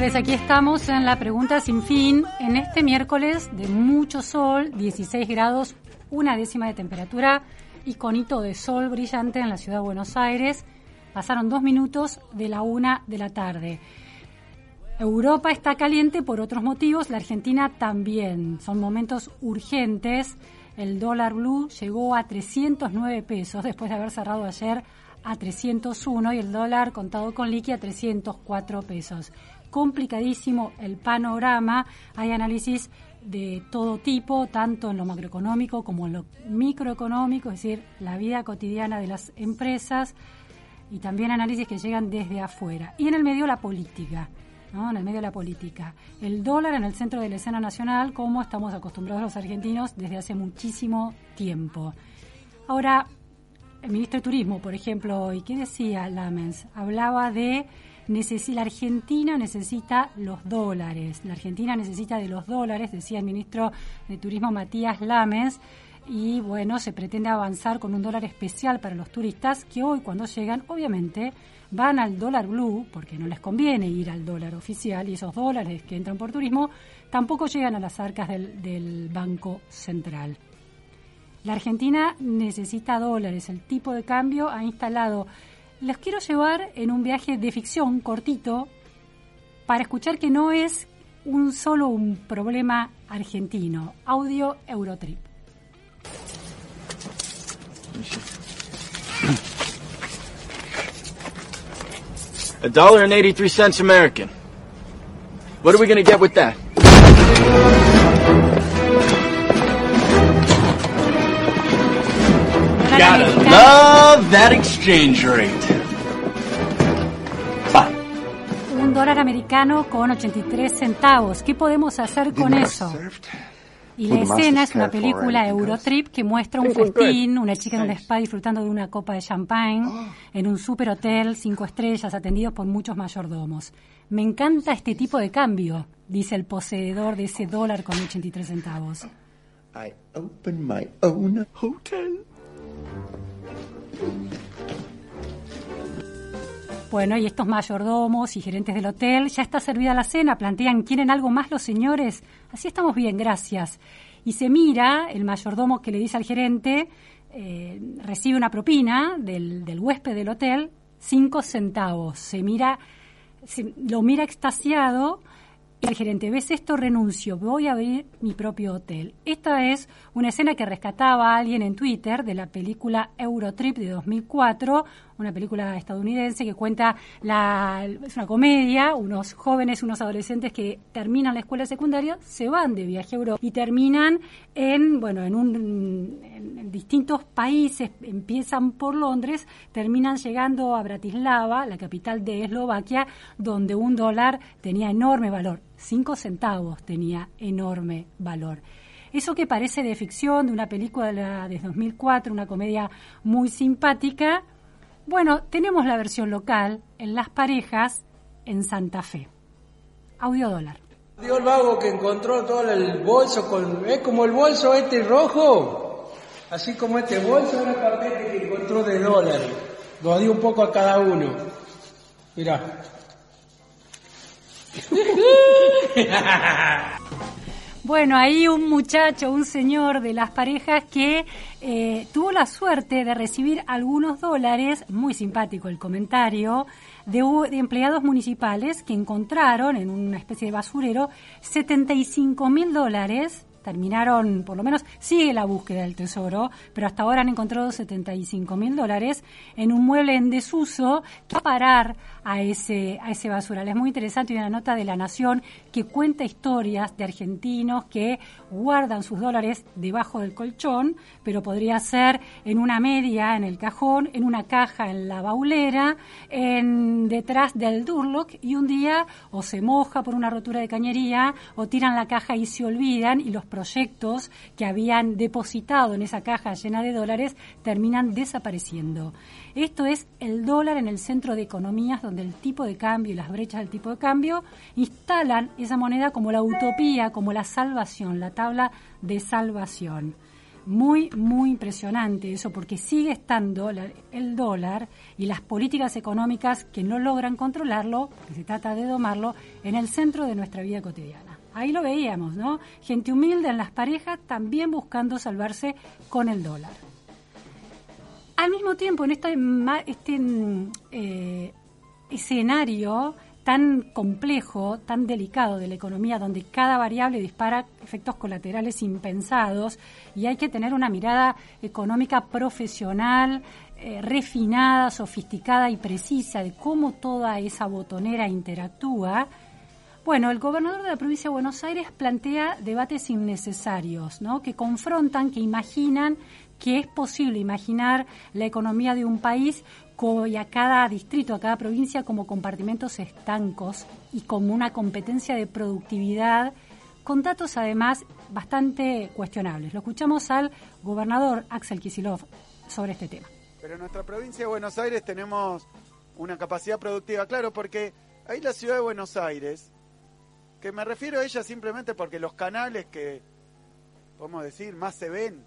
aquí estamos en la pregunta sin fin, en este miércoles de mucho sol, 16 grados, una décima de temperatura y conito de sol brillante en la ciudad de Buenos Aires. Pasaron dos minutos de la una de la tarde. Europa está caliente por otros motivos, la Argentina también. Son momentos urgentes. El dólar blue llegó a 309 pesos después de haber cerrado ayer a 301 y el dólar contado con liqui a 304 pesos. Complicadísimo el panorama. Hay análisis de todo tipo, tanto en lo macroeconómico como en lo microeconómico, es decir, la vida cotidiana de las empresas y también análisis que llegan desde afuera. Y en el medio la política. ¿no? en el medio la política. El dólar en el centro de la escena nacional, como estamos acostumbrados los argentinos desde hace muchísimo tiempo. Ahora, el ministro de Turismo, por ejemplo, ¿y qué decía Lamens? Hablaba de la Argentina necesita los dólares, la Argentina necesita de los dólares, decía el ministro de Turismo Matías Lamens, y bueno, se pretende avanzar con un dólar especial para los turistas que hoy cuando llegan, obviamente, van al dólar blue, porque no les conviene ir al dólar oficial, y esos dólares que entran por turismo tampoco llegan a las arcas del, del Banco Central. La Argentina necesita dólares, el tipo de cambio ha instalado. Les quiero llevar en un viaje de ficción cortito para escuchar que no es un solo un problema argentino. Audio Eurotrip. A dollar and 83 cents American. What are we gonna get with that? Gotta love that exchange rate. Un dólar americano con 83 centavos. ¿Qué podemos hacer con eso? Y la escena es una película Eurotrip que muestra un festín, una chica en un spa disfrutando de una copa de champagne en un super hotel, cinco estrellas, atendidos por muchos mayordomos. Me encanta este tipo de cambio, dice el poseedor de ese dólar con 83 centavos. I open my own hotel. Bueno, y estos mayordomos y gerentes del hotel, ya está servida la cena, plantean, ¿quieren algo más los señores? Así estamos bien, gracias. Y se mira, el mayordomo que le dice al gerente, eh, recibe una propina del, del, huésped del hotel, cinco centavos. Se mira, se, lo mira extasiado el gerente, ¿ves esto? Renuncio, voy a abrir mi propio hotel. Esta es una escena que rescataba a alguien en Twitter de la película Eurotrip de 2004, una película estadounidense que cuenta la es una comedia, unos jóvenes, unos adolescentes que terminan la escuela secundaria, se van de viaje a Europa y terminan en bueno, en un en distintos países, empiezan por Londres, terminan llegando a Bratislava, la capital de Eslovaquia, donde un dólar tenía enorme valor, cinco centavos tenía enorme valor. Eso que parece de ficción, de una película de 2004, una comedia muy simpática, bueno, tenemos la versión local en Las Parejas en Santa Fe. Audio dólar. Dio el vago que encontró todo el bolso con. Es como el bolso este rojo. Así como este bolso era el paquete que encontró de dólar. Lo dio un poco a cada uno. Mirá. Bueno, ahí un muchacho, un señor de las parejas que eh, tuvo la suerte de recibir algunos dólares, muy simpático el comentario, de, de, empleados municipales que encontraron en una especie de basurero 75 mil dólares. Terminaron, por lo menos sigue la búsqueda del tesoro, pero hasta ahora han encontrado 75 mil dólares en un mueble en desuso. Que va a parar a ese, a ese basural. Es muy interesante una nota de La Nación que cuenta historias de argentinos que guardan sus dólares debajo del colchón, pero podría ser en una media en el cajón, en una caja en la baulera, en detrás del Durlock y un día o se moja por una rotura de cañería o tiran la caja y se olvidan y los proyectos que habían depositado en esa caja llena de dólares terminan desapareciendo. Esto es el dólar en el centro de economías donde el tipo de cambio y las brechas del tipo de cambio instalan esa moneda como la utopía, como la salvación, la tabla de salvación. Muy, muy impresionante eso, porque sigue estando el dólar y las políticas económicas que no logran controlarlo, que se trata de domarlo, en el centro de nuestra vida cotidiana. Ahí lo veíamos, ¿no? Gente humilde en las parejas también buscando salvarse con el dólar. Al mismo tiempo, en este, este eh, escenario tan complejo, tan delicado de la economía, donde cada variable dispara efectos colaterales impensados y hay que tener una mirada económica profesional, eh, refinada, sofisticada y precisa de cómo toda esa botonera interactúa. Bueno, el gobernador de la provincia de Buenos Aires plantea debates innecesarios, ¿no? que confrontan, que imaginan que es posible imaginar la economía de un país y a cada distrito, a cada provincia como compartimentos estancos y como una competencia de productividad con datos además bastante cuestionables. Lo escuchamos al gobernador Axel Kisilov sobre este tema. Pero en nuestra provincia de Buenos Aires tenemos una capacidad productiva, claro, porque ahí la ciudad de Buenos Aires, que me refiero a ella simplemente porque los canales que, podemos decir, más se ven,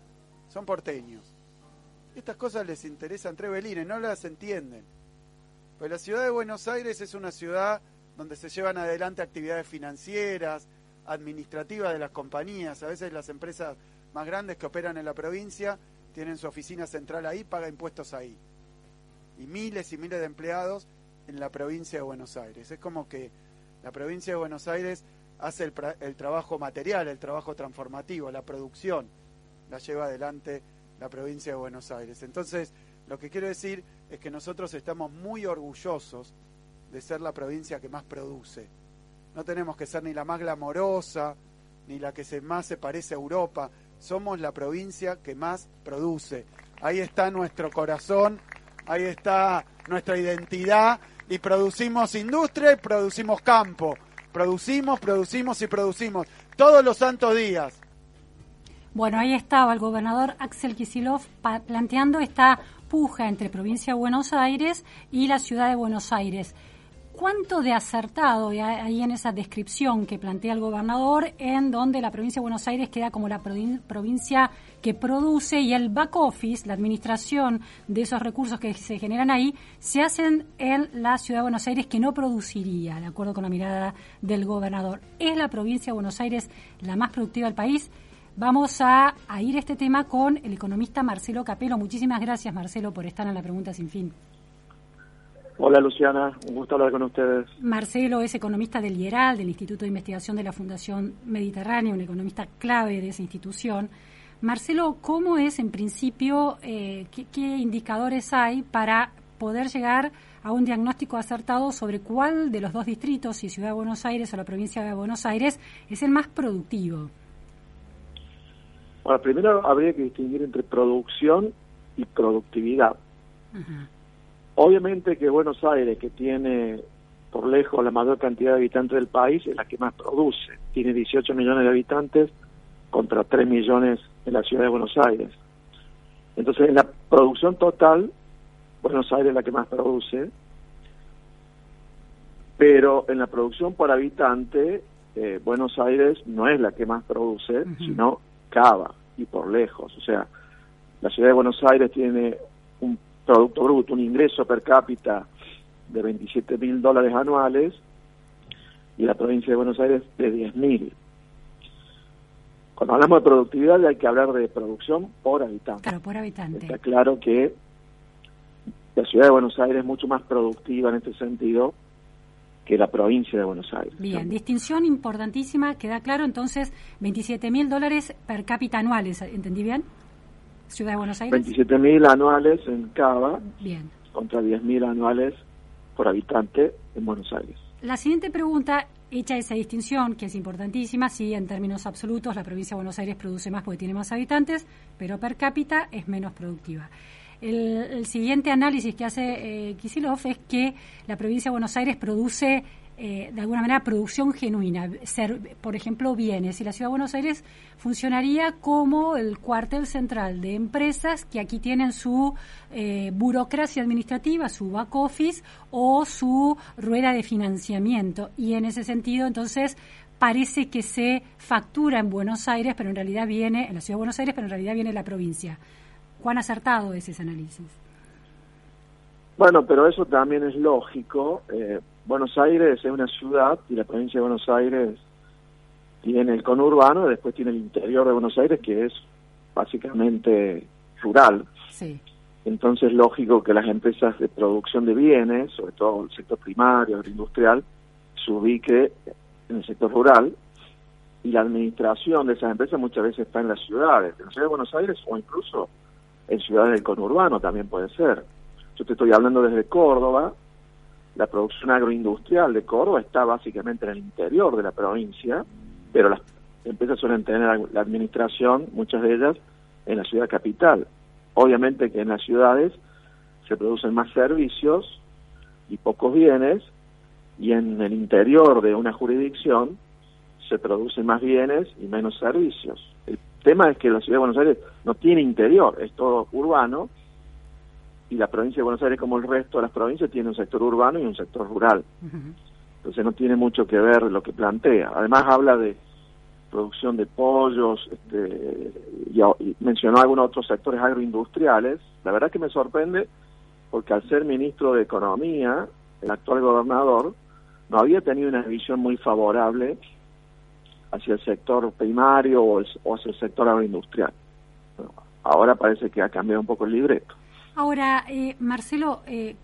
son porteños. Estas cosas les interesan Trevelines, no las entienden. Pues la ciudad de Buenos Aires es una ciudad donde se llevan adelante actividades financieras, administrativas de las compañías. A veces las empresas más grandes que operan en la provincia tienen su oficina central ahí, pagan impuestos ahí. Y miles y miles de empleados en la provincia de Buenos Aires. Es como que la provincia de Buenos Aires hace el trabajo material, el trabajo transformativo, la producción, la lleva adelante la provincia de Buenos Aires. Entonces, lo que quiero decir es que nosotros estamos muy orgullosos de ser la provincia que más produce. No tenemos que ser ni la más glamorosa, ni la que más se parece a Europa. Somos la provincia que más produce. Ahí está nuestro corazón, ahí está nuestra identidad y producimos industria y producimos campo. Producimos, producimos y producimos todos los santos días. Bueno, ahí estaba el gobernador Axel Kisilov planteando esta puja entre provincia de Buenos Aires y la ciudad de Buenos Aires. ¿Cuánto de acertado hay en esa descripción que plantea el gobernador en donde la provincia de Buenos Aires queda como la provincia que produce y el back office, la administración de esos recursos que se generan ahí, se hacen en la ciudad de Buenos Aires que no produciría, de acuerdo con la mirada del gobernador? ¿Es la provincia de Buenos Aires la más productiva del país? Vamos a, ir a este tema con el economista Marcelo Capelo. Muchísimas gracias, Marcelo, por estar en la pregunta sin fin. Hola Luciana, un gusto hablar con ustedes. Marcelo es economista del IERAL, del Instituto de Investigación de la Fundación Mediterránea, un economista clave de esa institución. Marcelo, ¿cómo es en principio, eh, qué, qué indicadores hay para poder llegar a un diagnóstico acertado sobre cuál de los dos distritos, si Ciudad de Buenos Aires o la provincia de Buenos Aires, es el más productivo? Bueno, primero habría que distinguir entre producción y productividad. Obviamente que Buenos Aires, que tiene por lejos la mayor cantidad de habitantes del país, es la que más produce. Tiene 18 millones de habitantes contra 3 millones en la ciudad de Buenos Aires. Entonces, en la producción total, Buenos Aires es la que más produce, pero en la producción por habitante, eh, Buenos Aires no es la que más produce, sino Cava y por lejos. O sea, la ciudad de Buenos Aires tiene un Producto Bruto, un ingreso per cápita de 27 mil dólares anuales y la provincia de Buenos Aires de 10 mil. Cuando hablamos de productividad hay que hablar de producción por habitante. Claro, por habitante. Está claro que la ciudad de Buenos Aires es mucho más productiva en este sentido que la provincia de Buenos Aires. Bien, distinción importantísima, queda claro entonces 27 mil dólares per cápita anuales, ¿entendí bien? Ciudad de Buenos Aires. 27 mil anuales en Cava, bien. contra 10 mil anuales por habitante en Buenos Aires. La siguiente pregunta, hecha esa distinción, que es importantísima, sí, en términos absolutos, la provincia de Buenos Aires produce más porque tiene más habitantes, pero per cápita es menos productiva. El, siguiente análisis que hace eh, Kisilov es que la provincia de Buenos Aires produce eh, de alguna manera, producción genuina, ser, por ejemplo, bienes. Y la Ciudad de Buenos Aires funcionaría como el cuartel central de empresas que aquí tienen su eh, burocracia administrativa, su back office o su rueda de financiamiento. Y en ese sentido, entonces, parece que se factura en Buenos Aires, pero en realidad viene, en la Ciudad de Buenos Aires, pero en realidad viene la provincia. ¿Cuán acertado es ese análisis? Bueno, pero eso también es lógico. Eh, Buenos Aires es una ciudad y la provincia de Buenos Aires tiene el conurbano y después tiene el interior de Buenos Aires que es básicamente rural. Sí. Entonces es lógico que las empresas de producción de bienes, sobre todo el sector primario, agroindustrial, se ubique en el sector rural y la administración de esas empresas muchas veces está en las ciudades, en la ciudad de Buenos Aires o incluso en ciudades del conurbano también puede ser. Yo te estoy hablando desde Córdoba, la producción agroindustrial de Córdoba está básicamente en el interior de la provincia, pero las empresas suelen tener la administración, muchas de ellas, en la ciudad capital. Obviamente que en las ciudades se producen más servicios y pocos bienes, y en el interior de una jurisdicción se producen más bienes y menos servicios. El tema es que la ciudad de Buenos Aires no tiene interior, es todo urbano, y la provincia de Buenos Aires, como el resto de las provincias, tiene un sector urbano y un sector rural. Entonces no tiene mucho que ver lo que plantea. Además habla de producción de pollos, este, y, y mencionó algunos otros sectores agroindustriales. La verdad que me sorprende porque al ser ministro de Economía, el actual gobernador no había tenido una visión muy favorable hacia el sector primario o, hacia el sector agroindustrial. Ahora parece que ha cambiado un poco el libreto. Ahora, eh, Marcelo, eh,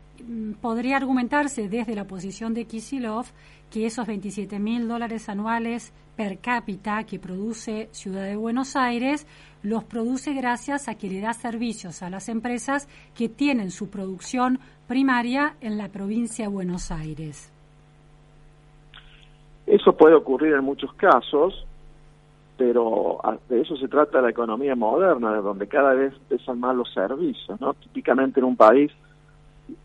podría argumentarse desde la posición de Kisilov que esos 27 mil dólares anuales per cápita que produce Ciudad de Buenos Aires los produce gracias a que le da servicios a las empresas que tienen su producción primaria en la provincia de Buenos Aires. Eso puede ocurrir en muchos casos, pero de eso se trata la economía moderna, de donde cada vez pesan más los servicios, ¿no? Típicamente en un país,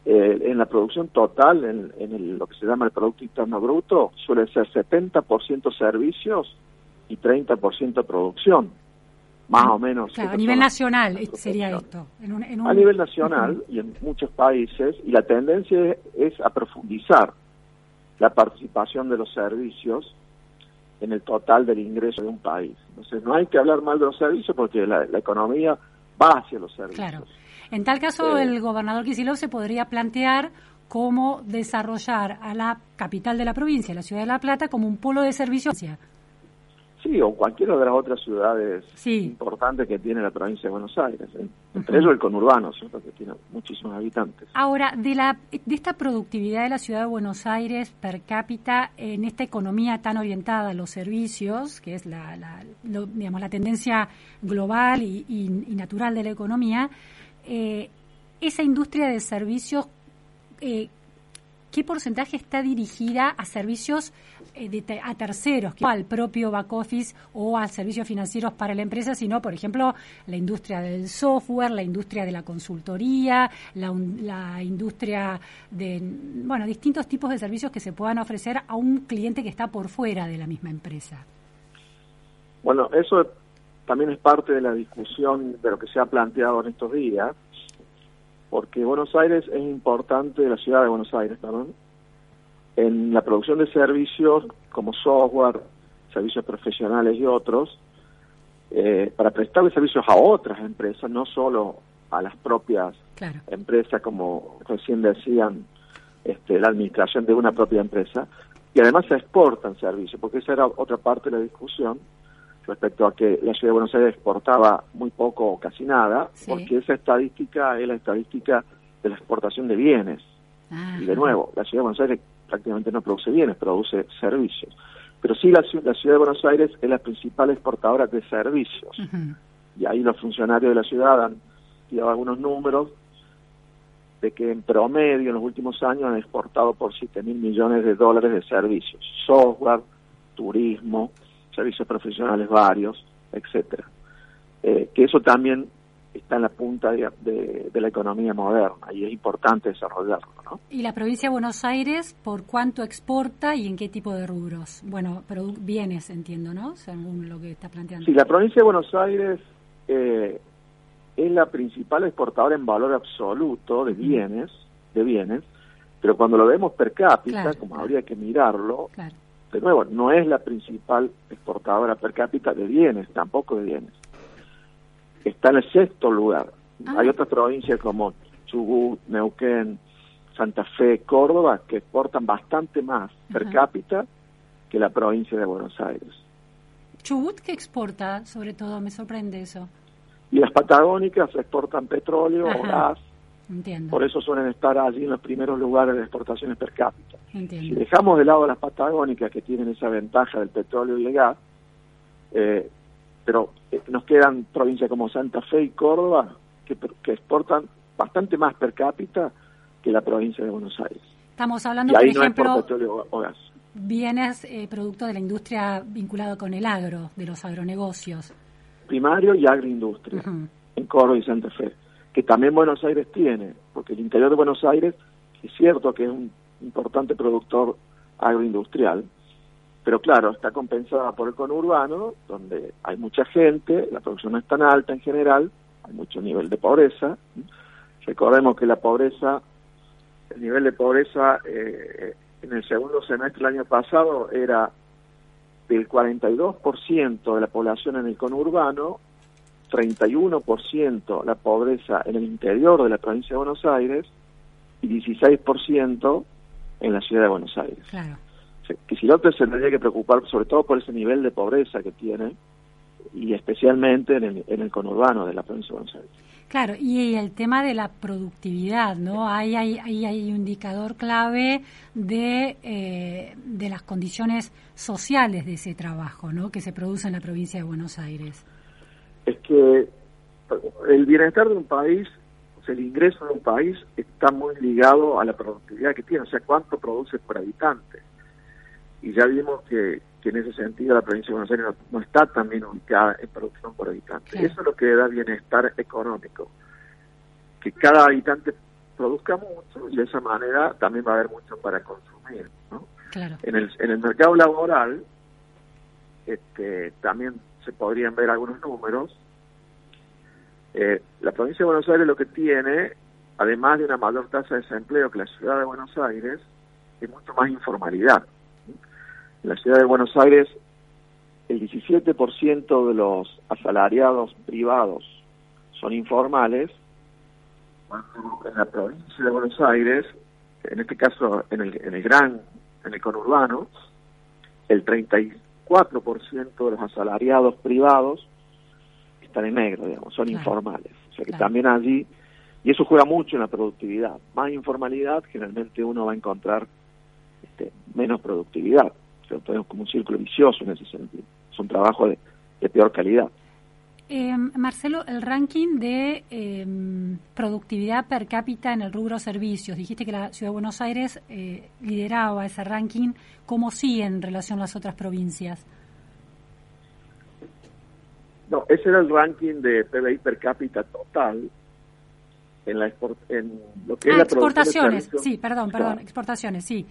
eh, en la producción total, en, en el- lo que se llama el Producto Interno Bruto, suele ser 70% servicios y 30% producción, más o menos. Claro, a nivel nacional eh, sería esto. en un- en un- a nivel nacional y en muchos países, y la tendencia es, es a profundizar la participación de los servicios en el total del ingreso de un país. Entonces, no hay que hablar mal de los servicios porque la, la economía va hacia los servicios. Claro. En tal caso, Eh, el gobernador Kicillof se podría plantear cómo desarrollar a la capital de la provincia, la ciudad de La Plata, como un polo de servicios. Sí, o cualquiera de las otras ciudades Sí. importantes que tiene la provincia de Buenos Aires. ¿eh? Entre ellos el conurbano, ¿cierto? que tiene muchísimos habitantes. Ahora, de, la, de esta productividad de la ciudad de Buenos Aires per cápita en esta economía tan orientada a los servicios, que es la, la- lo- digamos, la tendencia global y, y- y natural de la economía, eh, esa industria de servicios, eh, ¿qué porcentaje está dirigida a servicios a terceros, al propio back office o a servicios financieros para la empresa, sino, por ejemplo, la industria del software, la industria de la consultoría, la, la industria de, bueno, distintos tipos de servicios que se puedan ofrecer a un cliente que está por fuera de la misma empresa. Bueno, eso también es parte de la discusión de lo que se ha planteado en estos días, porque Buenos Aires es importante, la ciudad de Buenos Aires, perdón, en la producción de servicios como software, servicios profesionales y otros, eh, para prestarle servicios a otras empresas, no solo a las propias Claro. empresas, como recién decían, este, la administración de una propia empresa, y además se exportan servicios, porque esa era otra parte de la discusión respecto a que la ciudad de Buenos Aires exportaba muy poco o casi nada, Sí. porque esa estadística es la estadística de la exportación de bienes. Ah, Y de nuevo, la ciudad de Buenos Aires prácticamente no produce bienes, produce servicios. Pero sí la, la ciudad de Buenos Aires es la principal exportadora de servicios y ahí los funcionarios de la ciudad han tirado algunos números de que en promedio en los últimos años han exportado por 7 mil millones de dólares de servicios, software, turismo, servicios profesionales varios, etcétera. Eh, que eso también está en la punta de, de- de la economía moderna y es importante desarrollarlo. ¿no? ¿Y la provincia de Buenos Aires por cuánto exporta y en qué tipo de rubros? Bueno, bienes, entiendo, ¿no? Según lo que está planteando. Sí, la provincia de Buenos Aires eh, es la principal exportadora en valor absoluto de bienes, de bienes, pero cuando lo vemos per cápita, Claro, como claro. habría que mirarlo, Claro. de nuevo, no es la principal exportadora per cápita de bienes, tampoco de bienes. Está en el sexto lugar. Ah. Hay otras provincias como Chubut, Neuquén, Santa Fe, Córdoba, que exportan bastante más per cápita que la provincia de Buenos Aires. Chubut, ¿qué exporta? Sobre todo, me sorprende eso. Y las patagónicas exportan petróleo o gas, Entiendo. por eso suelen estar allí en los primeros lugares de exportaciones per cápita. Si Entiendo. dejamos de lado las patagónicas que tienen esa ventaja del petróleo y el gas, eh, pero eh, nos quedan provincias como Santa Fe y Córdoba que, exportan bastante más per cápita que la provincia de Buenos Aires. Estamos hablando, Y por ahí no ejemplo, por petróleo o- o gas. bienes eh, producto de la industria vinculada con el agro, de los agronegocios. Primario y agroindustria. En Córdoba y Santa Fe, que también Buenos Aires tiene, porque el interior de Buenos Aires es cierto que es un importante productor agroindustrial, pero claro, está compensada por el conurbano, donde hay mucha gente, la producción no es tan alta en general, hay mucho nivel de pobreza. Recordemos que la pobreza, el nivel de pobreza eh, en el segundo semestre del año pasado era del 42% de la población en el conurbano 31% la pobreza en el interior de la provincia de Buenos Aires y 16% en la ciudad de Buenos Aires. Claro. Que si se tendría que preocupar sobre todo por ese nivel de pobreza que tiene y especialmente en el, en el conurbano de la provincia de Buenos Aires. Claro, y el tema de la productividad, ¿no? Ahí hay, ahí hay un indicador clave de, eh, de las condiciones sociales de ese trabajo, ¿no? Que se produce en la provincia de Buenos Aires. Es que el bienestar de un país, o sea, el ingreso de un país está muy ligado a la productividad que tiene, o sea, cuánto produce por habitante. Y ya vimos que, que en ese sentido la provincia de Buenos Aires no, no está tan bien ubicada en producción por habitante. Claro. Eso es lo que da bienestar económico. Que cada habitante produzca mucho y de esa manera también va a haber mucho para consumir. ¿no? Claro. En el, en el mercado laboral este, también se podrían ver algunos números. Eh, la provincia de Buenos Aires lo que tiene, además de una mayor tasa de desempleo que la ciudad de Buenos Aires, es mucho más informalidad. En la ciudad de Buenos Aires, el 17% de los asalariados privados son informales, en la provincia de Buenos Aires, en este caso en el, en el gran, en el conurbano, el 34% de los asalariados privados están en negro, digamos, son Claro. informales. O sea que Claro. también allí, y eso juega mucho en la productividad. Más informalidad, generalmente uno va a encontrar este, menos productividad. O sea, tenemos como un círculo vicioso en ese sentido. Son trabajos de, de peor calidad. Eh, Marcelo, el ranking de eh, productividad per cápita en el rubro servicios. Dijiste que la Ciudad de Buenos Aires eh, lideraba ese ranking. ¿Cómo sigue en relación a las otras provincias? No, ese era el ranking de PBI per cápita total en la export- en lo que es Ah, la producción de exportaciones. Sí, perdón, perdón, exportaciones, sí.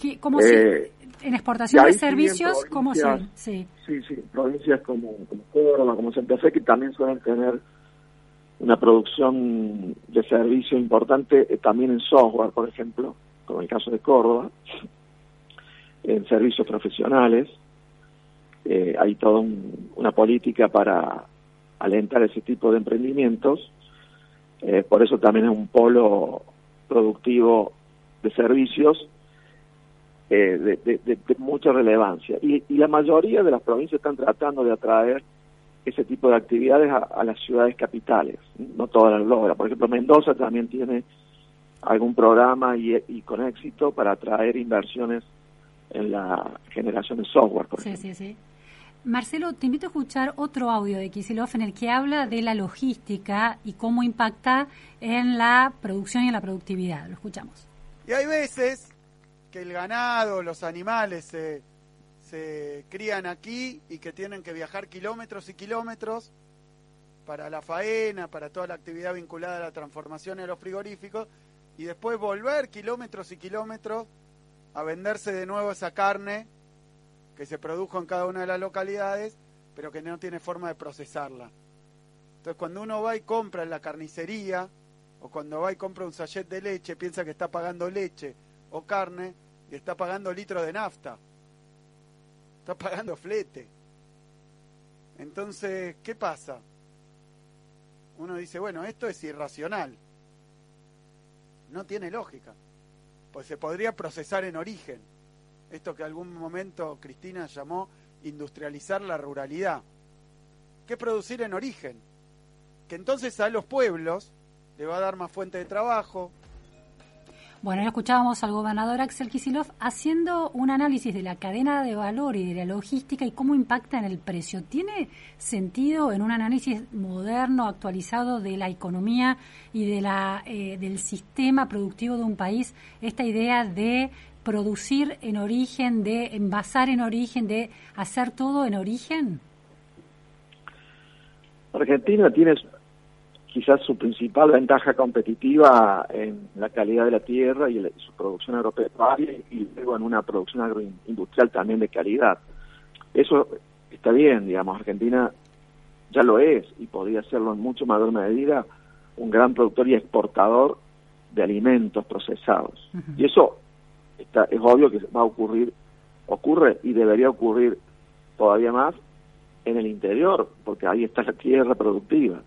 ¿Qué- ¿Cómo Eh? En exportación de servicios, ¿cómo? Sí. Sí, sí, provincias como, como Córdoba, como Santa Fe, que también suelen tener una producción de servicio importante, eh, también en software, por ejemplo, como el caso de Córdoba, en servicios profesionales. Eh, hay toda un- una política para alentar ese tipo de emprendimientos. Eh, por eso también es un polo productivo de servicios eh, de, de- de- de mucha relevancia. Y, y la mayoría de las provincias están tratando de atraer ese tipo de actividades a, a las ciudades capitales. No todas las logran. Por ejemplo, Mendoza también tiene algún programa y, y con éxito para atraer inversiones en la generación de software, por Sí, ejemplo. sí, sí. Marcelo, te invito a escuchar otro audio de Kicillof en el que habla de la logística y cómo impacta en la producción y en la productividad. Lo escuchamos. Y hay veces que el ganado, los animales se, se crían aquí y que tienen que viajar kilómetros y kilómetros para la faena, para toda la actividad vinculada a la transformación de los frigoríficos, y después volver kilómetros y kilómetros a venderse de nuevo esa carne que se produjo en cada una de las localidades, pero que no tiene forma de procesarla. Entonces, cuando uno va y compra en la carnicería, o cuando va y compra un sachet de leche, piensa que está pagando leche o carne y está pagando litros de nafta. Está pagando flete. Entonces, ¿qué pasa? Uno dice, bueno, esto es irracional. No tiene lógica. Pues se podría procesar en origen. Esto que algún momento Cristina llamó industrializar la ruralidad. ¿Qué producir en origen? Que entonces a los pueblos le va a dar más fuente de trabajo. Bueno, ya escuchábamos al gobernador Axel Kisilov haciendo un análisis de la cadena de valor y de la logística y cómo impacta en el precio. ¿Tiene sentido en un análisis moderno, actualizado de la economía y de la, eh, del sistema productivo de un país esta idea de producir en origen, de envasar en origen, de hacer todo en origen? Argentina tiene quizás su principal ventaja competitiva en la calidad de la tierra y su producción agropecuaria y luego en una producción agroindustrial también de calidad. Eso está bien, digamos, Argentina ya lo es y podría serlo en mucho mayor medida un gran productor y exportador de alimentos procesados. Y eso está, es obvio que va a ocurrir, ocurre y debería ocurrir todavía más en el interior, porque ahí está la tierra productiva.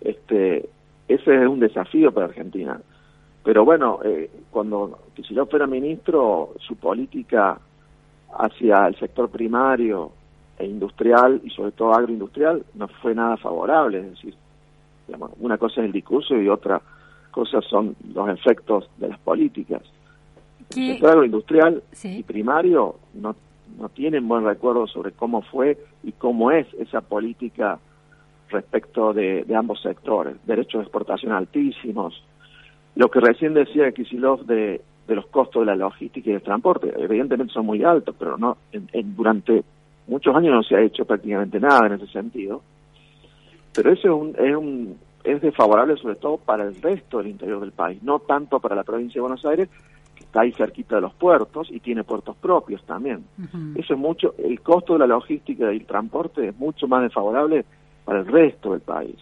Este, ese es un desafío para Argentina. Pero bueno, eh, cuando si yo fuera ministro, su política hacia el sector primario e industrial y sobre todo agroindustrial no fue nada favorable. Es decir, una cosa es el discurso y otra cosa son los efectos de las políticas. El sector agroindustrial y primario no, no tienen buen recuerdo sobre cómo fue y cómo es esa política respecto de, ambos sectores. Derechos de exportación altísimos. Lo que recién decía Kisilov de, de los costos de la logística y del transporte, evidentemente son muy altos, pero no en, durante muchos años no se ha hecho prácticamente nada en ese sentido. Pero eso es, un, es, un, es desfavorable sobre todo para el resto del interior del país, no tanto para la provincia de Buenos Aires, que está ahí cerquita de los puertos y tiene puertos propios también. Eso es mucho, el costo de la logística y el transporte es mucho más desfavorable para el resto del país.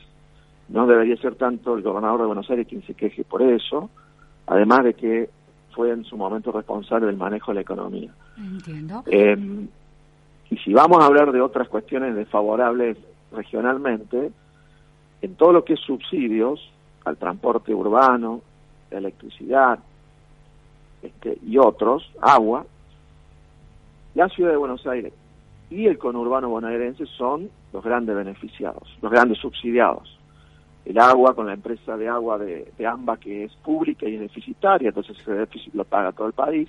No debería ser tanto el gobernador de Buenos Aires quien se queje por eso, además de que fue en su momento responsable del manejo de la economía. Entiendo. Em, y si vamos a hablar de otras cuestiones desfavorables regionalmente, en todo lo que es subsidios al transporte urbano, electricidad este, y otros, agua, la ciudad de Buenos Aires y el conurbano bonaerense son los grandes beneficiados, los grandes subsidiados. El agua con la empresa de agua de, AMBA que es pública y deficitaria, entonces ese déficit lo paga todo el país,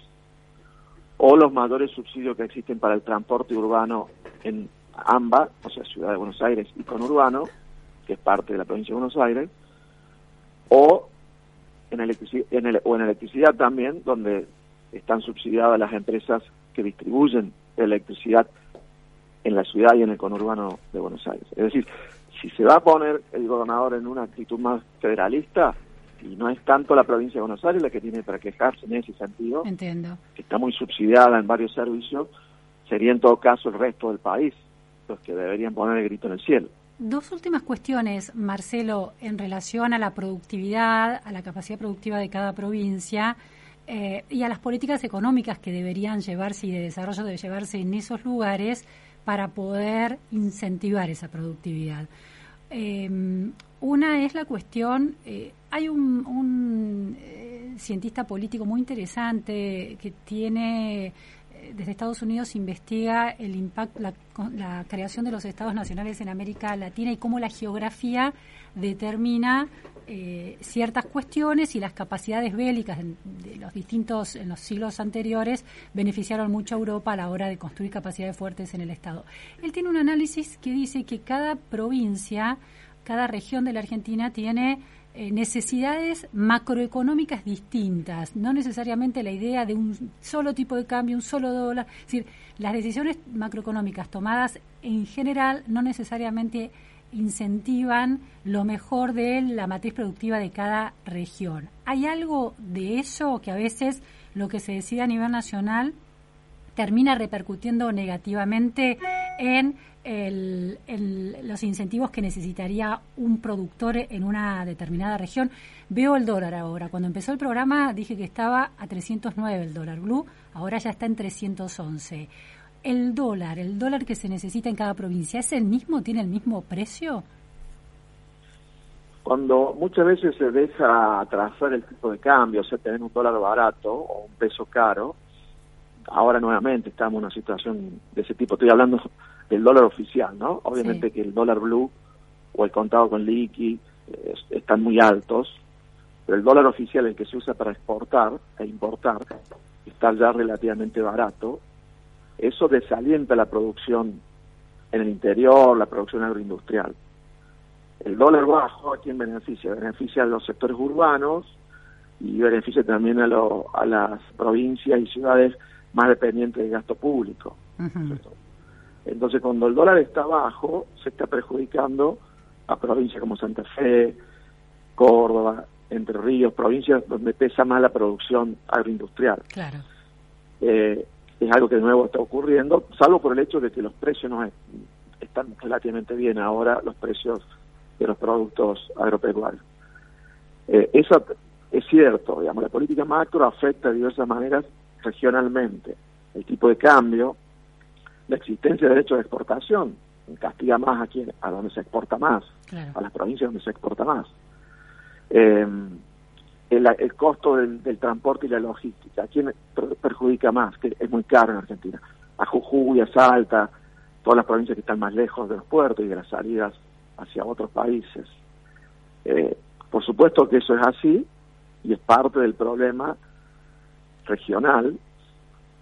o los mayores subsidios que existen para el transporte urbano en AMBA, o sea, Ciudad de Buenos Aires y conurbano, que es parte de la provincia de Buenos Aires, o en, electricidad, en o en electricidad también, donde están subsidiadas las empresas que distribuyen electricidad en la ciudad y en el conurbano de Buenos Aires. Es decir, si se va a poner el gobernador en una actitud más federalista, y no es tanto la provincia de Buenos Aires la que tiene para quejarse en ese sentido, Entiendo. que está muy subsidiada en varios servicios, sería en todo caso el resto del país los que deberían poner el grito en el cielo. Dos últimas cuestiones, Marcelo, en relación a la productividad, a la capacidad productiva de cada provincia eh, y a las políticas económicas que deberían llevarse y de desarrollo de llevarse en esos lugares para poder incentivar esa productividad. Em, una es la cuestión, eh, hay un, eh, cientista político muy interesante que tiene, eh, desde Estados Unidos investiga el impacto, la, la, creación de los estados nacionales en América Latina y cómo la geografía determina eh, ciertas cuestiones y las capacidades bélicas de, los distintos en los siglos anteriores beneficiaron mucho a Europa a la hora de construir capacidades fuertes en el Estado. Él tiene un análisis que dice que cada provincia, cada región de la Argentina tiene eh, necesidades macroeconómicas distintas, no necesariamente la idea de un solo tipo de cambio, un solo dólar. Es decir, las decisiones macroeconómicas tomadas en general no necesariamente incentivan lo mejor de la matriz productiva de cada región. ¿Hay algo de eso que a veces lo que se decide a nivel nacional termina repercutiendo negativamente en, los incentivos que necesitaría un productor en una determinada región. Veo el dólar ahora. Cuando empezó el programa dije que estaba a 309 el dólar blue, ahora ya está en 311. El dólar, el dólar que se necesita en cada provincia, ¿es el mismo? ¿Tiene el mismo precio? Cuando muchas veces se deja trazar el tipo de cambio, o sea, tener un dólar barato o un peso caro, ahora nuevamente estamos en una situación de ese tipo. Estoy hablando del dólar oficial, ¿no? Obviamente que el dólar blue o el contado con liqui eh, están muy altos, pero el dólar oficial, el que se usa para exportar e importar, está ya relativamente barato. Eso desalienta la producción en el interior, la producción agroindustrial. El dólar bajo, ¿a quién beneficia? Beneficia a los sectores urbanos y beneficia también a, a las provincias y ciudades más dependiente del gasto público. Entonces, cuando el dólar está bajo, se está perjudicando a provincias como Santa Fe, Córdoba, Entre Ríos, provincias donde pesa más la producción agroindustrial. Claro. Eh, es algo que de nuevo está ocurriendo, salvo por el hecho de que los precios no están relativamente bien ahora, los precios de los productos agropecuarios. Eh, eso es cierto, digamos, la política macro afecta de diversas maneras regionalmente el tipo de cambio, la existencia de derechos de exportación, castiga más a quien, a donde se exporta más, a las provincias donde se exporta más. Em, el, costo del, transporte y la logística, ¿a quién perjudica más? Que es muy caro en Argentina. A Jujuy, a Salta, todas las provincias que están más lejos de los puertos y de las salidas hacia otros países. Eh, por supuesto que eso es así y es parte del problema regional,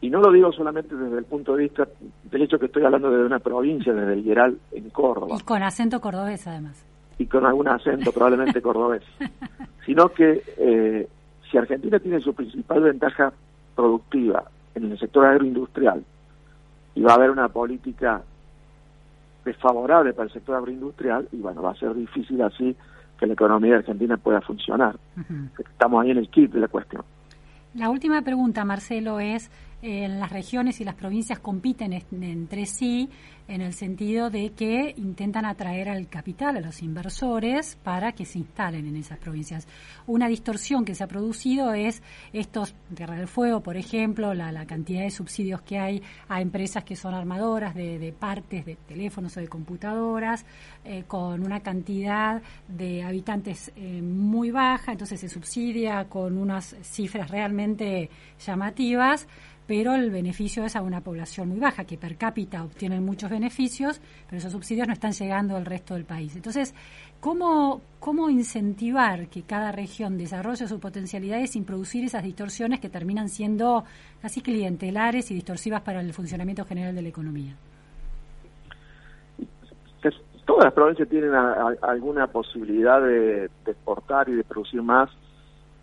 y no lo digo solamente desde el punto de vista del hecho que estoy hablando de una provincia, desde el Yeral en Córdoba. Y con acento cordobés además. Y con algún acento probablemente cordobés. Sino que eh, si Argentina tiene su principal ventaja productiva en el sector agroindustrial y va a haber una política desfavorable para el sector agroindustrial, y bueno, va a ser difícil así que la economía argentina pueda funcionar. Estamos ahí en el kit de la cuestión. La última pregunta, Marcelo, es en las regiones y las provincias compiten entre sí en el sentido de que intentan atraer al capital, a los inversores, para que se instalen en esas provincias. Una distorsión que se ha producido es estos, Tierra del Fuego, por ejemplo, la, cantidad de subsidios que hay a empresas que son armadoras de, partes de teléfonos o de computadoras, eh, con una cantidad de habitantes eh, muy baja, entonces se subsidia con unas cifras realmente llamativas pero el beneficio es a una población muy baja, que per cápita obtienen muchos beneficios, pero esos subsidios no están llegando al resto del país. Entonces, ¿cómo, cómo incentivar que cada región desarrolle sus potencialidades sin producir esas distorsiones que terminan siendo casi clientelares y distorsivas para el funcionamiento general de la economía? Todas las provincias tienen alguna posibilidad de, exportar y de producir más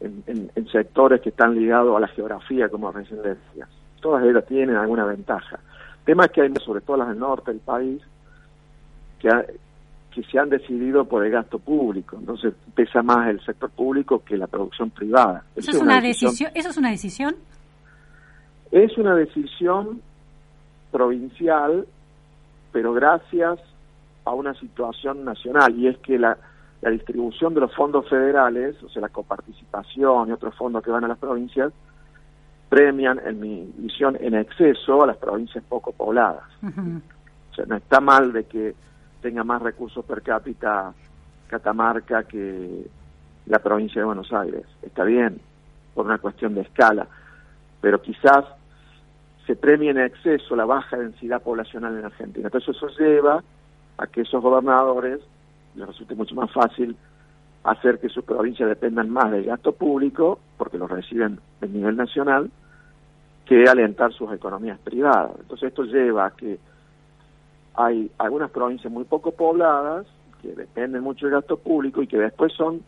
en, sectores que están ligados a la geografía, como recién decías. Todas ellas tienen alguna ventaja. El tema es que hay, sobre todo las del norte del país, que, que se han decidido por el gasto público. Entonces pesa más el sector público que la producción privada. ¿Eso, es una, decisión, ¿Eso es una decisión? Es una decisión provincial, pero gracias a una situación nacional, y es que la, la distribución de los fondos federales, o sea, la coparticipación y otros fondos que van a las provincias, premian, en mi visión, en exceso a las provincias poco pobladas. O sea, no está mal de que tenga más recursos per cápita Catamarca que la provincia de Buenos Aires. Está bien, por una cuestión de escala, pero quizás se premie en exceso la baja densidad poblacional en Argentina. Entonces eso lleva a que esos gobernadores les resulte mucho más fácil hacer que sus provincias dependan más del gasto público, porque lo reciben a nivel nacional, que alentar sus economías privadas. Entonces esto lleva a que hay algunas provincias muy poco pobladas, que dependen mucho del gasto público y que después son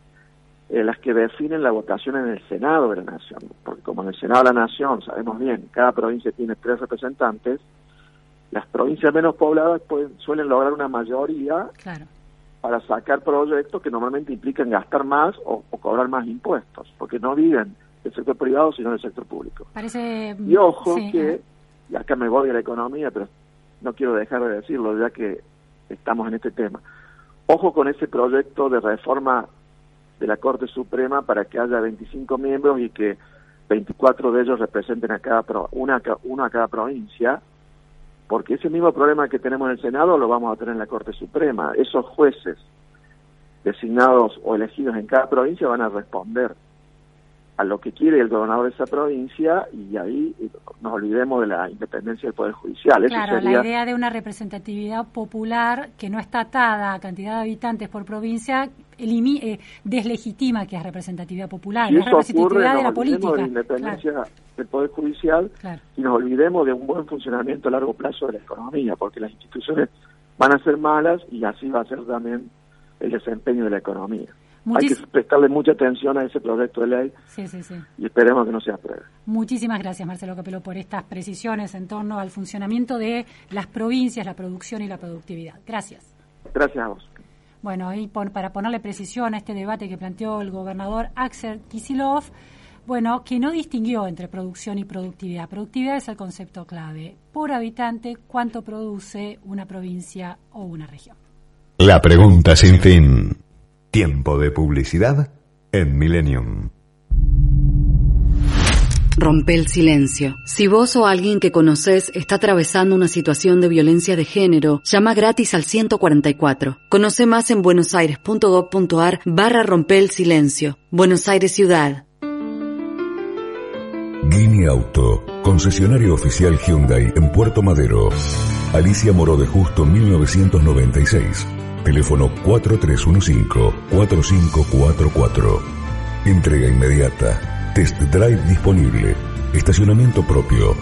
eh, las que definen la votación en el Senado de la Nación. Porque como en el Senado de la Nación, sabemos bien, cada provincia tiene tres representantes, las provincias menos pobladas pueden, suelen lograr una mayoría claro para sacar proyectos que normalmente implican gastar más o, o cobrar más impuestos, porque no viven del sector privado, sino del sector público. Parece. Y ojo sí, que, y acá me voy a la economía, pero no quiero dejar de decirlo ya que estamos en este tema. Ojo con ese proyecto de reforma de la Corte Suprema para que haya 25 miembros y que 24 de ellos representen a cada pro- una, a ca- uno a cada provincia, porque ese mismo problema que tenemos en el Senado lo vamos a tener en la Corte Suprema. Esos jueces designados o elegidos en cada provincia van a responder a lo que quiere el gobernador de esa provincia y ahí eh, nos olvidemos de la independencia del Poder Judicial. Eso Claro, sería la idea de una representatividad popular que no está atada a cantidad de habitantes por provincia eh, deslegitima que es representatividad popular, si es representatividad ocurre, de la política. de la independencia Claro, del Poder Judicial claro. y nos olvidemos de un buen funcionamiento a largo plazo de la economía, porque las instituciones van a ser malas y así va a ser también el desempeño de la economía. Hay que prestarle mucha atención a ese proyecto de ley Sí, sí, sí. y esperemos que no se apruebe. Muchísimas gracias, Marcelo Capelo, por estas precisiones en torno al funcionamiento de las provincias, la producción y la productividad. Gracias. Gracias a vos. Bueno, y pon- para ponerle precisión a este debate que planteó el gobernador Axel Kisilov, bueno, que no distinguió entre producción y productividad. Productividad es el concepto clave. Por habitante, cuánto produce una provincia o una región. La pregunta sin fin. Tiempo de publicidad en Millennium. Rompe el silencio. Si vos o alguien que conoces está atravesando una situación de violencia de género, llama gratis al 144. Conoce más en buenosaires.gov.ar barra rompe el silencio. Buenos Aires Ciudad. Guinea Auto, concesionario oficial Hyundai en Puerto Madero. Alicia Moró de Justo 1996. Teléfono 4315-4544. Entrega inmediata. Test drive disponible. Estacionamiento propio.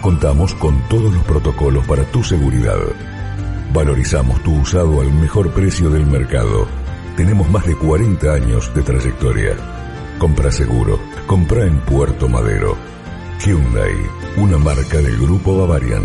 Contamos con todos los protocolos para tu seguridad. Valorizamos tu usado al mejor precio del mercado. Tenemos más de 40 años de trayectoria. Compra seguro. Compra en Puerto Madero. Hyundai, una marca del Grupo Bavarian.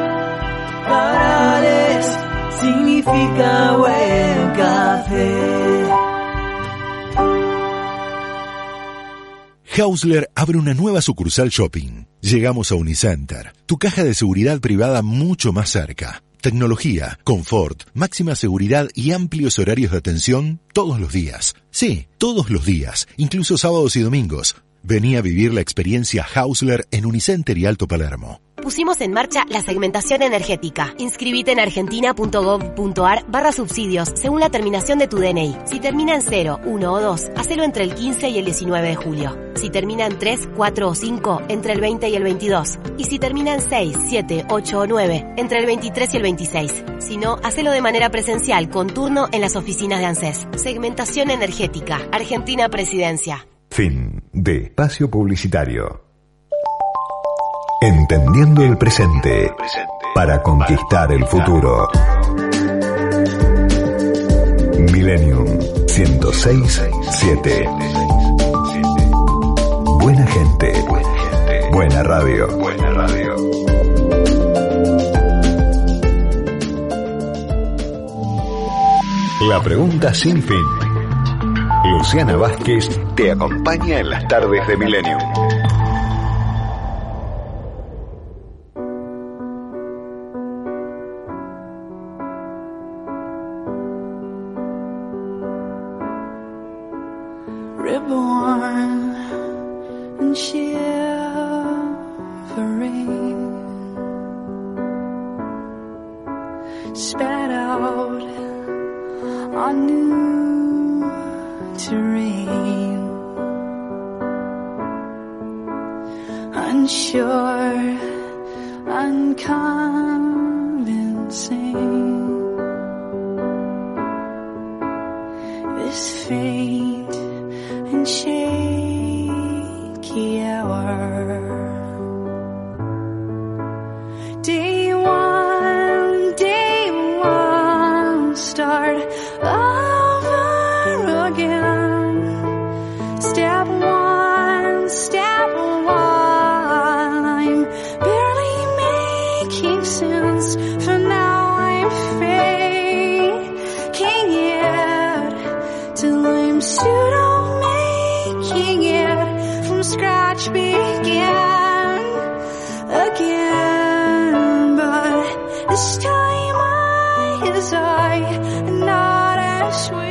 Significa buen café. Hausler abre una nueva sucursal shopping. Llegamos a Unicenter, tu caja de seguridad privada mucho más cerca. Tecnología, confort, máxima seguridad y amplios horarios de atención todos los días. Sí, todos los días, incluso sábados y domingos. Vení a vivir la experiencia Hausler en Unicenter y Alto Palermo. Pusimos en marcha la segmentación energética. Inscribite en argentina.gov.ar barra subsidios según la terminación de tu DNI. Si termina en 0, 1 o 2, hacelo entre el 15 y el 19 de julio. Si termina en 3, 4 o 5, entre el 20 y el 22. Y si termina en 6, 7, 8 o 9, entre el 23 y el 26. Si no, hacelo de manera presencial con turno en las oficinas de ANSES. Segmentación energética. Argentina Presidencia. Fin de espacio publicitario. Entendiendo el presente para conquistar el futuro. Millennium 1067. Buena gente. Buena radio. Buena radio. La pregunta sin fin. Luciana Vázquez te acompaña en las tardes de Millennium. From scratch begin again. But this time I is I, not as we.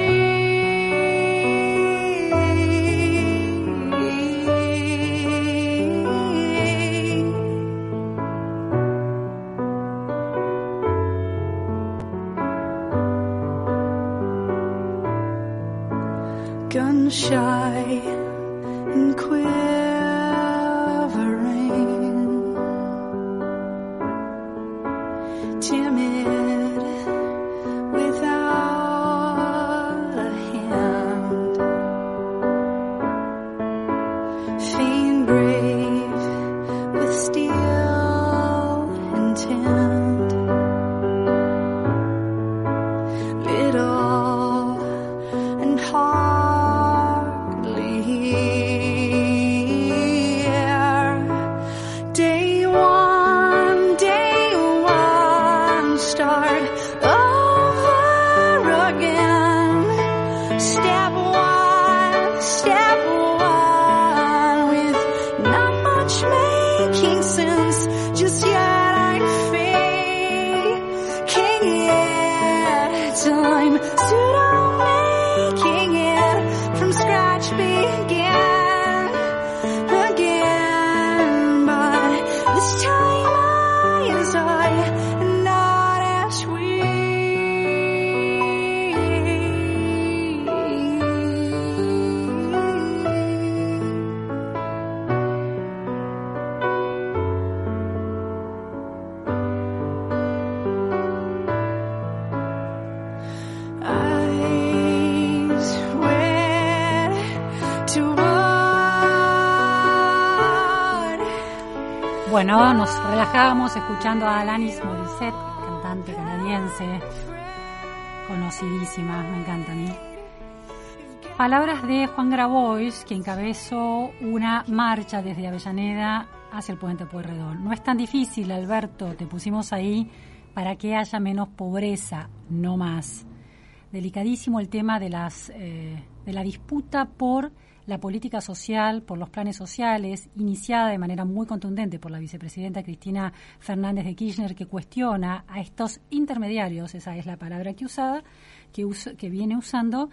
Bueno, nos relajamos escuchando a Alanis Morissette, cantante canadiense, conocidísima, me encanta a mí. Palabras de Juan Grabois, que encabezó una marcha desde Avellaneda hacia el puente Pueyrredón. No es tan difícil, Alberto, te pusimos ahí para que haya menos pobreza, no más. Delicadísimo el tema de, las, eh, de la disputa por la política social, por los planes sociales, iniciada de manera muy contundente por la vicepresidenta Cristina Fernández de Kirchner, que cuestiona a estos intermediarios, esa es la palabra que usada, que, us- que viene usando,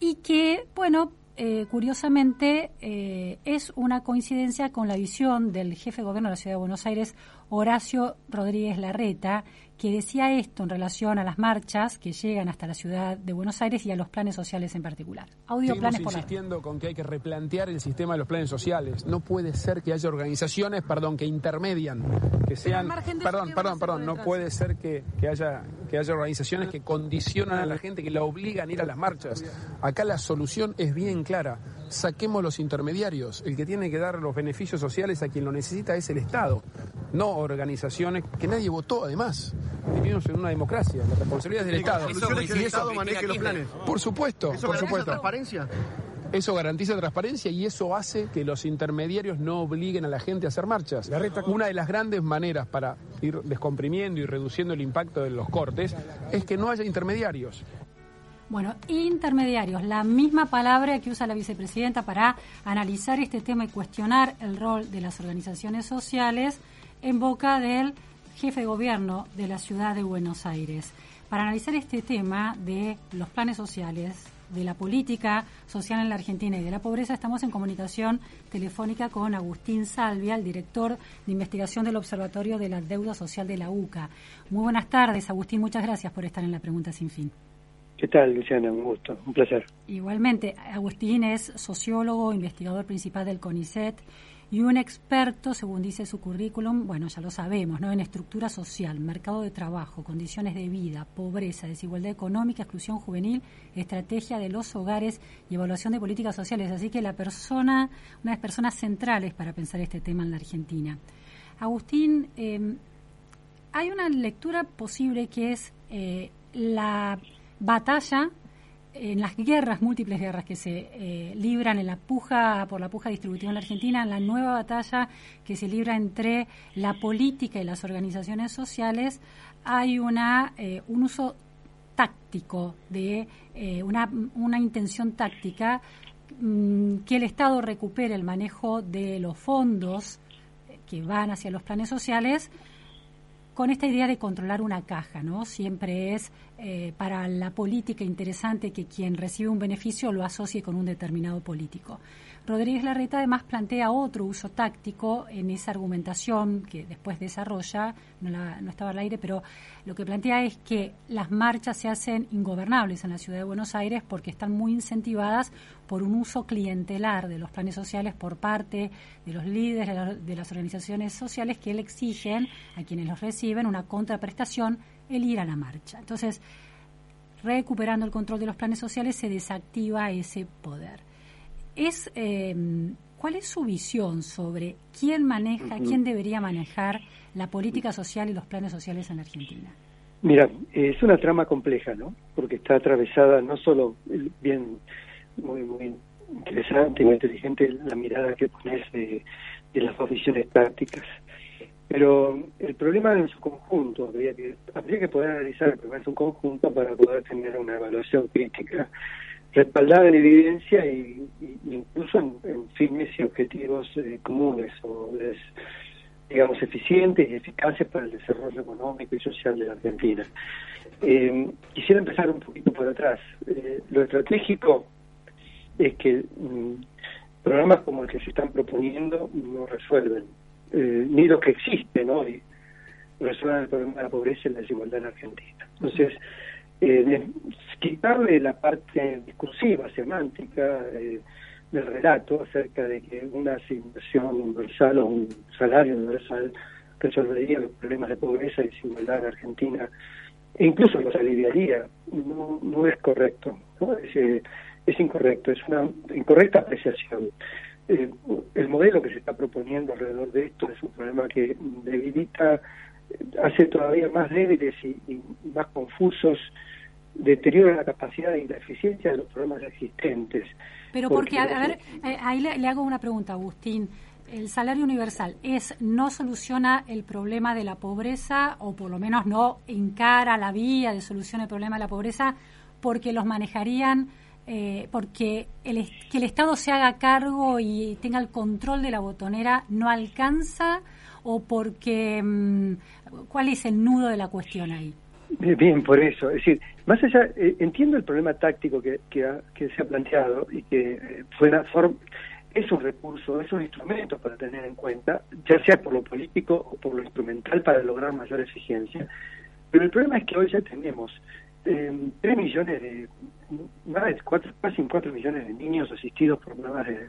y que, bueno, eh, curiosamente eh, es una coincidencia con la visión del jefe de gobierno de la Ciudad de Buenos Aires, Horacio Rodríguez Larreta, que decía esto en relación a las marchas que llegan hasta la Ciudad de Buenos Aires y a los planes sociales en particular. Audio Seguimos planes por la insistiendo con que hay que replantear el sistema de los planes sociales. No puede ser que haya organizaciones, perdón, que intermedian, que sean, perdón, perdón, perdón, no puede ser que, que haya que haya organizaciones que condicionan a la gente, que la obligan a ir a las marchas. Acá la solución es bien clara. Saquemos los intermediarios. El que tiene que dar los beneficios sociales a quien lo necesita es el Estado, no organizaciones que nadie votó además. Vivimos en una democracia, la responsabilidad es del Estado. Que el Estado maneje los planes. Por supuesto, ¿Eso por supuesto. transparencia? Eso garantiza transparencia y eso hace que los intermediarios no obliguen a la gente a hacer marchas. Una de las grandes maneras para ir descomprimiendo y reduciendo el impacto de los cortes es que no haya intermediarios. Bueno, intermediarios, la misma palabra que usa la vicepresidenta para analizar este tema y cuestionar el rol de las organizaciones sociales en boca del jefe de gobierno de la ciudad de Buenos Aires. Para analizar este tema de los planes sociales, de la política social en la Argentina y de la pobreza, estamos en comunicación telefónica con Agustín Salvia, el director de investigación del Observatorio de la Deuda Social de la UCA. Muy buenas tardes, Agustín, muchas gracias por estar en la pregunta sin fin. ¿Qué tal, Luciana? Un gusto, un placer. Igualmente, Agustín es sociólogo, investigador principal del CONICET y un experto, según dice su currículum, bueno, ya lo sabemos, ¿no? En estructura social, mercado de trabajo, condiciones de vida, pobreza, desigualdad económica, exclusión juvenil, estrategia de los hogares y evaluación de políticas sociales. Así que la persona, una de las personas centrales para pensar este tema en la Argentina. Agustín, eh, hay una lectura posible que es eh, la batalla en las guerras, múltiples guerras que se eh, libran en la puja, por la puja distributiva en la Argentina, en la nueva batalla que se libra entre la política y las organizaciones sociales, hay una, eh, un uso táctico, de eh, una, una intención táctica, mm, que el Estado recupere el manejo de los fondos que van hacia los planes sociales con esta idea de controlar una caja, ¿no? Siempre es eh, para la política interesante que quien recibe un beneficio lo asocie con un determinado político. Rodríguez Larreta además plantea otro uso táctico en esa argumentación que después desarrolla, no, no, estaba al aire, pero lo que plantea es que las marchas se hacen ingobernables en la ciudad de Buenos Aires porque están muy incentivadas por un uso clientelar de los planes sociales por parte de los líderes de, la, de las organizaciones sociales que le exigen a quienes los reciben una contraprestación el ir a la marcha. Entonces, recuperando el control de los planes sociales se desactiva ese poder es eh, cuál es su visión sobre quién maneja, quién debería manejar la política social y los planes sociales en Argentina. Mira, es una trama compleja, ¿no? Porque está atravesada no solo bien, muy, muy interesante, muy inteligente la mirada que pones de, de las dos visiones prácticas, pero el problema en su conjunto, habría que, habría que poder analizar el problema en su conjunto para poder tener una evaluación crítica respaldada en evidencia y, incluso en, fines y objetivos eh, comunes o digamos eficientes y eficaces para el desarrollo económico y social de la Argentina. Eh, quisiera empezar un poquito por atrás. Eh, lo estratégico es que mm, programas como el que se están proponiendo no resuelven, ni los que existen hoy resuelven el problema de la pobreza y la desigualdad en Argentina. Entonces, eh, quitarle la parte discursiva, semántica eh, del relato acerca de que una asignación universal o un salario universal resolvería los problemas de pobreza y desigualdad en Argentina e incluso los aliviaría, no, no es correcto, Es, eh, es incorrecto, es una incorrecta apreciación. Eh, el modelo que se está proponiendo alrededor de esto es un problema que debilita hace todavía más débiles y, más confusos, deteriora la capacidad y la eficiencia de los programas existentes. Pero porque, a, ver, eh, ahí le, hago una pregunta, Agustín. ¿El salario universal es no soluciona el problema de la pobreza o por lo menos no encara la vía de solución del problema de la pobreza porque los manejarían eh, porque el, que el Estado se haga cargo y tenga el control de la botonera no alcanza o porque mm, cuál es el nudo de la cuestión ahí bien por eso es decir más allá eh, entiendo el problema táctico que, que, se ha planteado y que eh, fuera es un recurso, es un instrumento para tener en cuenta, ya sea por lo político o por lo instrumental para lograr mayor eficiencia. Pero el problema es que hoy ya tenemos eh, 3 millones de, más de casi 4 millones de niños asistidos por programas de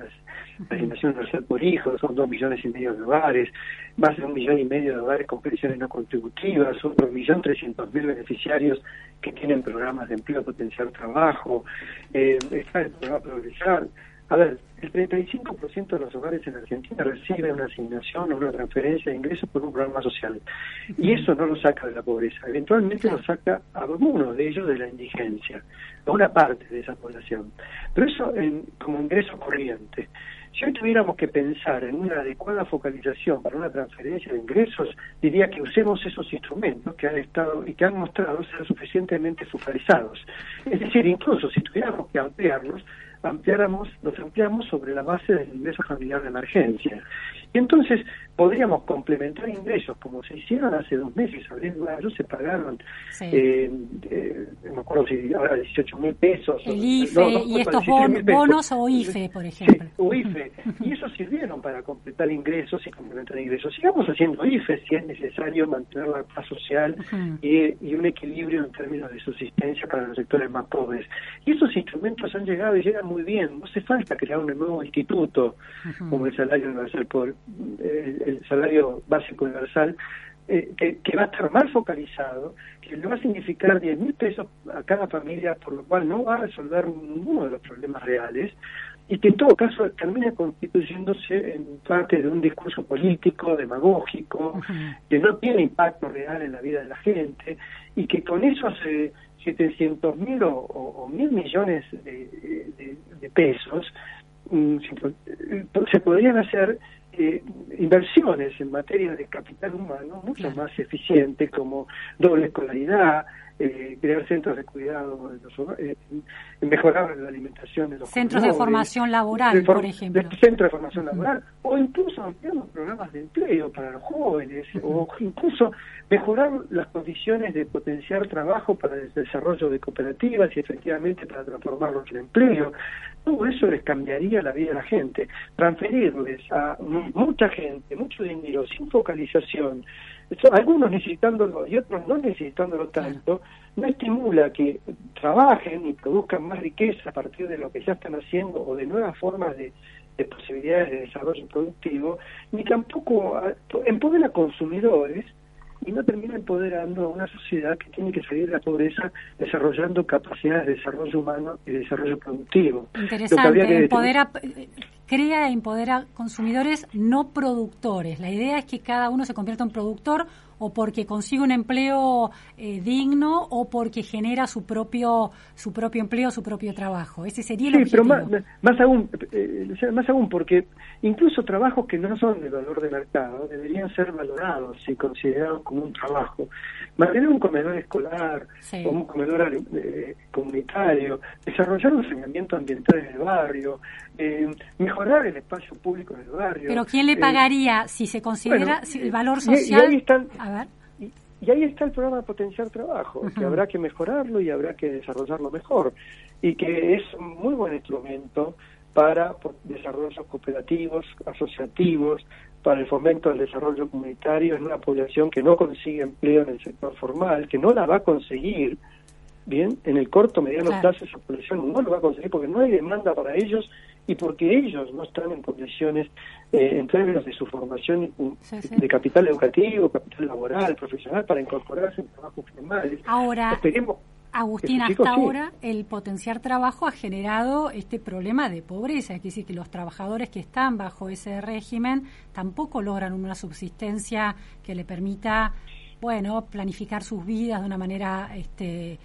asignación universal por hijos, son 2 millones y medio de hogares, más de un millón y medio de hogares con pensiones no contributivas, trescientos mil beneficiarios que tienen programas de empleo potencial trabajo, eh, está el programa Progresar, a ver, el 35% de los hogares en Argentina reciben una asignación o una transferencia de ingresos por un programa social. Y eso no lo saca de la pobreza. Eventualmente lo saca a algunos de ellos de la indigencia, a una parte de esa población. Pero eso en, como ingreso corriente. Si hoy tuviéramos que pensar en una adecuada focalización para una transferencia de ingresos, diría que usemos esos instrumentos que han estado y que han mostrado ser suficientemente focalizados. Es decir, incluso si tuviéramos que ampliarlos, ampliáramos, los ampliamos sobre la base del ingreso familiar de emergencia. Y entonces podríamos complementar ingresos, como se hicieron hace dos meses, abril mayo, se pagaron, Sí. eh, eh, no me acuerdo si ahora 18 mil pesos. El IFE no, no, y estos 17.000 bon- pesos. bonos o IFE, por ejemplo. o IFE. Y eso sirvieron para completar ingresos y complementar ingresos. Sigamos haciendo IFE si es necesario mantener la paz social y, y un equilibrio en términos de subsistencia para los sectores más pobres. Y esos instrumentos han llegado y llegan muy bien. No hace falta crear un nuevo instituto como el salario universal por el, el salario básico universal eh, que, que va a estar más focalizado, que le va a significar 10 mil pesos a cada familia, por lo cual no va a resolver ninguno de los problemas reales, y que en todo caso termina constituyéndose en parte de un discurso político, demagógico, que no tiene impacto real en la vida de la gente, y que con esos eh, 700 mil o, mil millones de, de- pesos mm, eh, se podrían hacer eh, inversiones en materia de capital humano mucho más eficientes como doble escolaridad, eh, crear centros de cuidado, de los eh, mejorar la alimentación de los Centros de formación laboral, de for- por ejemplo. de centro de formación laboral, o incluso ampliar los programas de empleo para los jóvenes, o incluso mejorar las condiciones de potenciar trabajo para el desarrollo de cooperativas y efectivamente para transformarlos en empleo. Todo eso les cambiaría la vida a la gente. Transferirles a mu- mucha gente, mucho dinero, sin focalización, algunos necesitándolo y otros no necesitándolo tanto, no estimula que trabajen y produzcan más riqueza a partir de lo que ya están haciendo o de nuevas formas de, de posibilidades de desarrollo productivo, ni tampoco empodera a consumidores y no termina empoderando a una sociedad que tiene que salir de la pobreza desarrollando capacidades de desarrollo humano y de desarrollo productivo. Interesante, que- empodera, crea e empodera consumidores no productores. La idea es que cada uno se convierta en productor o porque consigue un empleo eh, digno o porque genera su propio su propio empleo, su propio trabajo. Ese sería el Sí, pero objetivo. más, más aún, eh, más aún porque incluso trabajos que no son de valor de mercado deberían ser valorados y considerados como un trabajo. Mantener un comedor escolar Sí. o un comedor eh, comunitario, desarrollar un saneamiento ambiental en el barrio, eh, mejorar el espacio público en el barrio. Pero ¿quién le eh, pagaría si se considera bueno, si el valor y- y social? ahí están- A ver. y ahí está el programa de potenciar trabajo, que habrá que mejorarlo y habrá que desarrollarlo mejor. Y que es un muy buen instrumento para desarrollos cooperativos, asociativos, para el fomento del desarrollo comunitario en una población que no consigue empleo en el sector formal, que no la va a conseguir, bien, en el corto, mediano Claro. plazo esa población no lo va a conseguir porque no hay demanda para ellos y porque ellos no están en condiciones, eh, en términos de su formación Sí, sí. de capital educativo, capital laboral, profesional, para incorporarse en trabajos formales. Ahora, Esperemos Agustín, hasta sí. ahora el potenciar trabajo ha generado este problema de pobreza, es decir, que los trabajadores que están bajo ese régimen tampoco logran una subsistencia que le permita, bueno, planificar sus vidas de una manera, este,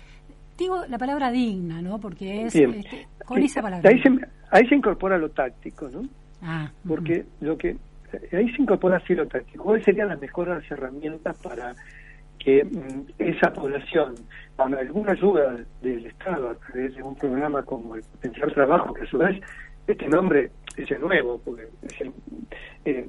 digo la palabra digna, ¿no? Porque es Bien. este, con esa palabra. Ahí se, ahí se incorpora lo táctico, ¿no? Ah, Porque lo que ahí se incorpora así lo táctico. ¿Cuáles serían las mejores herramientas para que mm, esa población, con alguna ayuda del Estado a través de un programa como el Potencial Trabajo, que a su vez este nombre es el nuevo, porque es el, eh,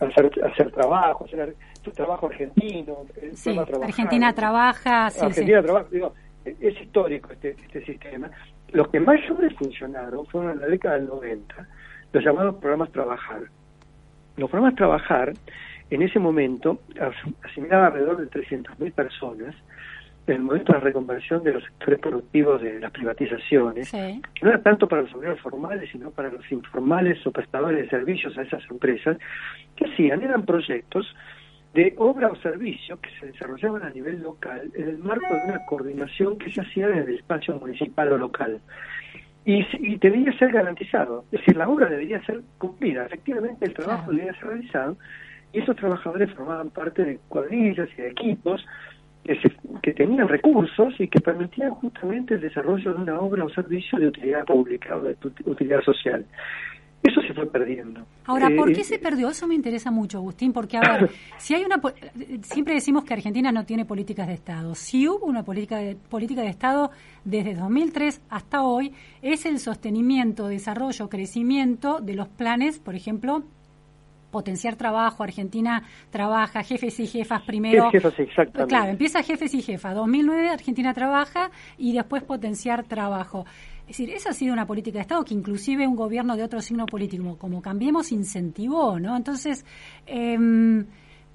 hacer, hacer trabajo, hacer tu trabajo argentino, sí, Trabajar, Argentina trabaja, sí, sí. Argentina trabaja, digo, es histórico este, este sistema. Los que más funcionaron fueron en la década del 90, los llamados programas Trabajar. Los programas Trabajar, en ese momento, as- asimilaban alrededor de 300.000 personas en el momento de la reconversión de los sectores productivos de las privatizaciones, Sí. que no era tanto para los obreros formales, sino para los informales o prestadores de servicios a esas empresas, que hacían, eran proyectos de obra o servicio que se desarrollaban a nivel local en el marco de una coordinación que se hacía en el espacio municipal o local. Y, y debería ser garantizado, es decir, la obra debería ser cumplida, efectivamente el trabajo debería ser realizado, y esos trabajadores formaban parte de cuadrillas y de equipos que, se- que tenían recursos y que permitían justamente el desarrollo de una obra o servicio de utilidad pública o de ut- utilidad social. Eso se fue perdiendo. Ahora, ¿por Eh, qué se perdió? Eso me interesa mucho, Agustín, porque, a ver, si hay una... Siempre decimos que Argentina no tiene políticas de Estado. Si hubo una política de, política de Estado desde 2003 hasta hoy, es el sostenimiento, desarrollo, crecimiento de los planes, por ejemplo, potenciar trabajo, Argentina trabaja, jefes y jefas primero. Jefes, exactamente. Claro, empieza jefes y jefas. 2009 Argentina trabaja y después potenciar trabajo. Es decir, esa ha sido una política de Estado que inclusive un gobierno de otro signo político, como Cambiemos, incentivó, ¿no? Entonces, em,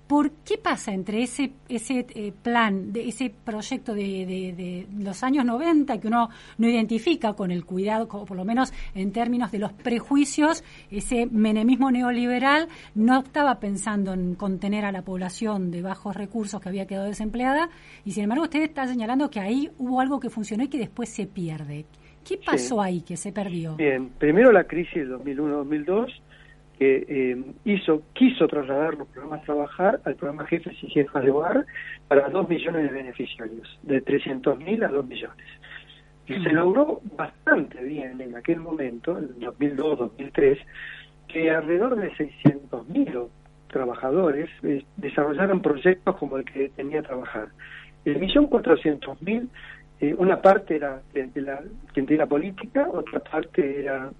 ¿por qué pasa entre ese eh, plan, ese proyecto de, de- de los años 90 que uno no identifica con el cuidado, como por lo menos en términos de los prejuicios, ese menemismo neoliberal no estaba pensando en contener a la población de bajos recursos que había quedado desempleada y sin embargo usted está señalando que ahí hubo algo que funcionó y que después se pierde. ¿Qué pasó ahí que se perdió? Bien, primero la crisis del 2001-2002 que eh, hizo quiso trasladar los programas Trabajar al programa Jefes y Jefas de Hogar para 2 millones de beneficiarios, de 300.000 a 2 millones. Y se logró bastante bien en aquel momento, en 2002-2003, que alrededor de 600.000 trabajadores eh, desarrollaron proyectos como el que tenía Trabajar. El millón cuatrocientos mil, eh, una parte era de, de la gente de la política, otra parte era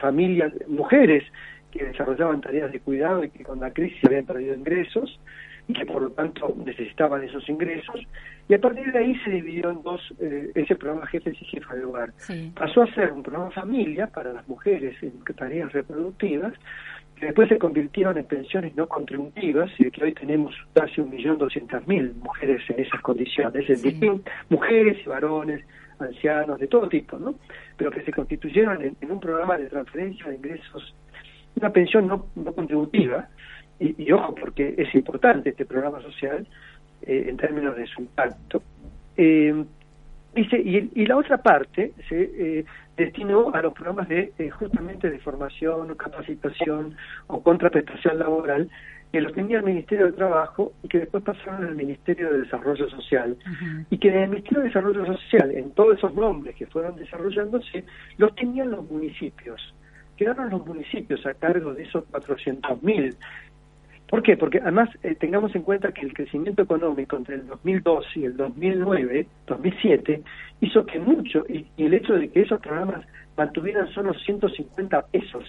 familias, mujeres que desarrollaban tareas de cuidado y que con la crisis habían perdido ingresos y que por lo tanto necesitaban esos ingresos. Y a partir de ahí se dividió en dos eh, ese programa Jefes y Jefas de Hogar. Pasó a ser un programa familia para las mujeres en tareas reproductivas, que después se convirtieron en pensiones no contributivas y que hoy tenemos casi un millón doscientas mil mujeres en esas condiciones, distin- mujeres y varones, ancianos, de todo tipo, ¿no? Pero que se constituyeron en, en un programa de transferencia de ingresos, una pensión no, no contributiva, y, y ojo, porque es importante este programa social eh, en términos de su impacto. Eh, Dice, y, y la otra parte se eh, destinó a los programas de eh, justamente de formación, capacitación o contraprestación laboral que los tenía el Ministerio de Trabajo y que después pasaron al Ministerio de Desarrollo Social. Y que en el Ministerio de Desarrollo Social, en todos esos nombres que fueron desarrollándose, los tenían los municipios. Quedaron los municipios a cargo de esos 400.000 ¿Por qué? Porque además eh, tengamos en cuenta que el crecimiento económico entre el 2002 y el 2009, 2007, hizo que mucho, y, y el hecho de que esos programas mantuvieran solo 150 pesos,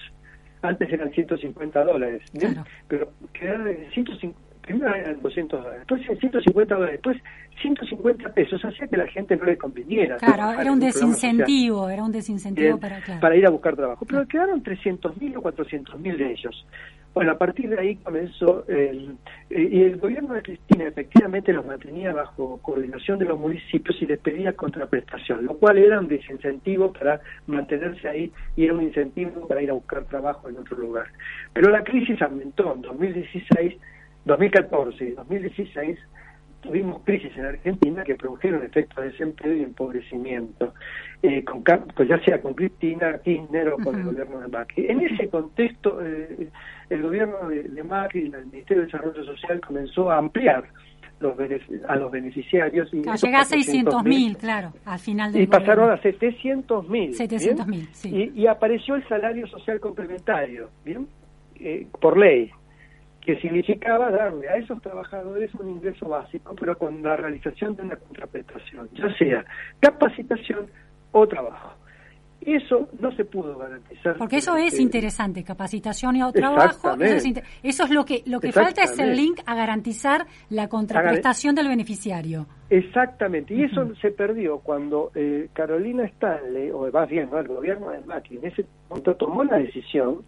antes eran 150 dólares, ¿bien? pero quedaron en 150, primero eran 200 dólares, después en 150 dólares, después 150 pesos, hacía que la gente no le conveniera. Claro, era un desincentivo, era un desincentivo para... Claro. para ir a buscar trabajo. Pero quedaron 300.000 o 400.000 de ellos. Bueno, a partir de ahí comenzó el... y el gobierno de Cristina efectivamente los mantenía bajo coordinación de los municipios y les pedía contraprestación, lo cual era un desincentivo para mantenerse ahí y era un incentivo para ir a buscar trabajo en otro lugar. Pero la crisis aumentó en 2016, 2014 y 2016 tuvimos crisis en Argentina que produjeron efectos de desempleo y empobrecimiento, eh, con, pues ya sea con Cristina Kirchner o con el gobierno de Macri. En ese contexto, eh, el gobierno de, de Macri y el Ministerio de Desarrollo Social comenzó a ampliar los a los beneficiarios. Y Claro, llega a 600 mil, 400.000 claro, al final del y pasaron a 700 mil. 700.000, sí. Y, y apareció el salario social complementario, ¿bien? Eh, por ley, que significaba darle a esos trabajadores un ingreso básico, pero con la realización de una contraprestación, ya sea capacitación o trabajo. Eso no se pudo garantizar. Porque eso es Eh, interesante, capacitación y otro trabajo. Eso es, inter- eso es lo que lo que falta es el link a garantizar la contraprestación del beneficiario. Exactamente, y eso se perdió cuando eh, Carolina Stanley, o más bien ¿no? el gobierno de Macri, en ese momento tomó la decisión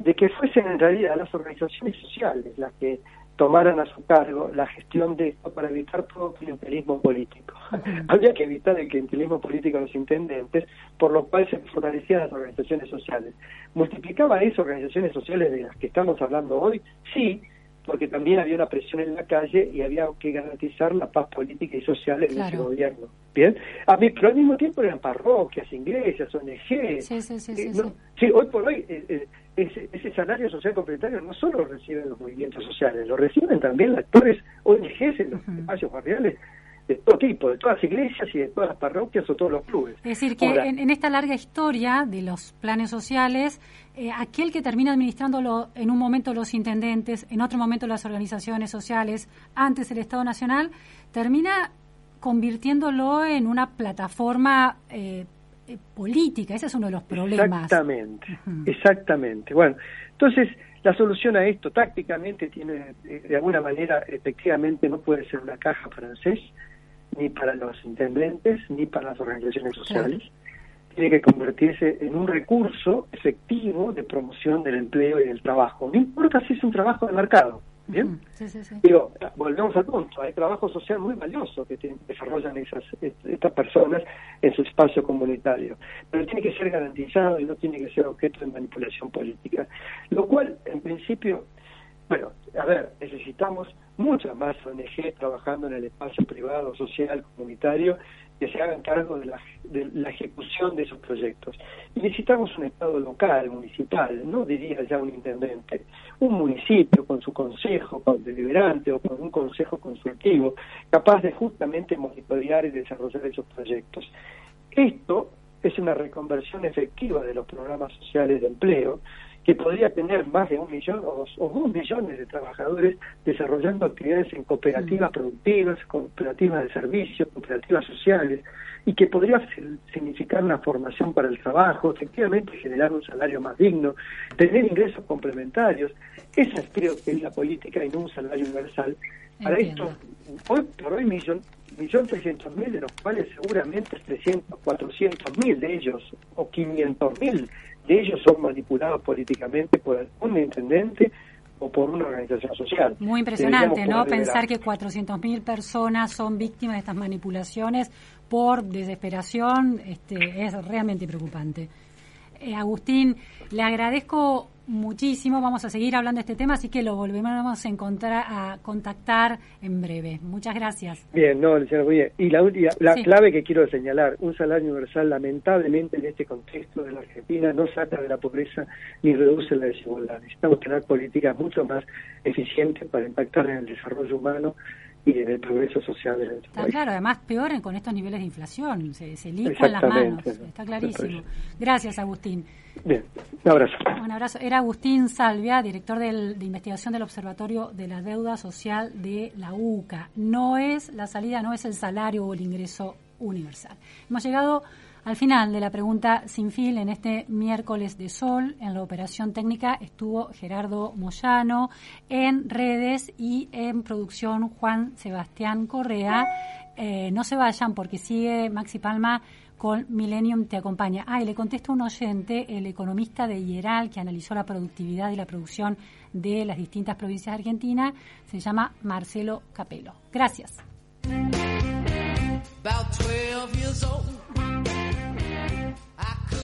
de que fuesen en realidad las organizaciones sociales las que tomaran a su cargo la gestión de esto para evitar todo clientelismo político. Había que evitar el clientelismo político de los intendentes, por lo cual se fortalecían las organizaciones sociales. ¿Multiplicaba eso organizaciones sociales de las que estamos hablando hoy? Sí, porque también había una presión en la calle y había que garantizar la paz política y social en ese Claro. gobierno. Bien, a mí, pero al mismo tiempo eran parroquias, iglesias, ONG. Sí, sí, sí, sí, Eh, no- sí, hoy por hoy eh, eh, ese, ese salario social complementario no solo lo reciben los movimientos sociales, lo reciben también actores ONGs en los espacios barriales de todo tipo, de todas las iglesias y de todas las parroquias o todos los clubes. Es decir, que en, en, esta larga historia de los planes sociales, eh, aquel que termina administrándolo en un momento los intendentes, en otro momento las organizaciones sociales, antes el Estado Nacional, termina convirtiéndolo en una plataforma eh, eh, política. Ese es uno de los problemas. Exactamente, exactamente. Bueno, entonces la solución a esto tácticamente tiene, de alguna manera, efectivamente no puede ser una caja francés, ni para los intendentes, ni para las organizaciones sociales. Tiene que convertirse en un recurso efectivo de promoción del empleo y del trabajo. No importa si es un trabajo de mercado. ¿Bien? Digo, volvemos al punto, hay trabajo social muy valioso que desarrollan esas estas personas en su espacio comunitario, pero tiene que ser garantizado y no tiene que ser objeto de manipulación política, lo cual en principio, bueno, a ver, necesitamos muchas más ONG trabajando en el espacio privado, social, comunitario que se hagan cargo de la, de la ejecución de esos proyectos. Y necesitamos un Estado local, municipal, no diría ya un intendente, un municipio con su consejo con deliberante o con un consejo consultivo, capaz de justamente monitorear y desarrollar esos proyectos. Esto es una reconversión efectiva de los programas sociales de empleo, que podría tener más de un millón o dos, millones de trabajadores desarrollando actividades en cooperativas productivas, cooperativas de servicios, cooperativas sociales, y que podría significar una formación para el trabajo, efectivamente generar un salario más digno, tener ingresos complementarios. Esa es creo que es la política y no un salario universal. Para esto, hoy por hoy millón, millón trescientos mil, de los cuales seguramente 300, 400 mil de ellos, o 500 mil ellos son manipulados políticamente por un intendente o por una organización social. Muy impresionante, ¿no? Pensar que 400.000 personas son víctimas de estas manipulaciones por desesperación este, es realmente preocupante. Eh, Agustín, le agradezco muchísimo. Vamos a seguir hablando de este tema, así que lo volvemos a encontrar, a contactar en breve. Muchas gracias. Bien, no, bien. Y la, la clave que quiero señalar, un salario universal, lamentablemente en este contexto de la Argentina, no saca de la pobreza ni reduce la desigualdad. Necesitamos tener políticas mucho más eficientes para impactar en el desarrollo humano y en el progreso social de nuestro Está claro, además peor con estos niveles de inflación, se, se las manos, está clarísimo. Gracias, Agustín. Bien, un abrazo. Un abrazo. Era Agustín Salvia, director del, de investigación del Observatorio de la Deuda Social de la UCA. No es la salida, no es el salario o el ingreso universal. Hemos llegado al final de la pregunta sin fin, en este miércoles de sol, en la operación técnica estuvo Gerardo Moyano, en redes y en producción Juan Sebastián Correa. Eh, no se vayan porque sigue Maxi Palma con Millennium Te Acompaña. Ah, y le contesta un oyente, el economista de Hieral, que analizó la productividad y la producción de las distintas provincias de Argentina, se llama Marcelo Capelo. Gracias.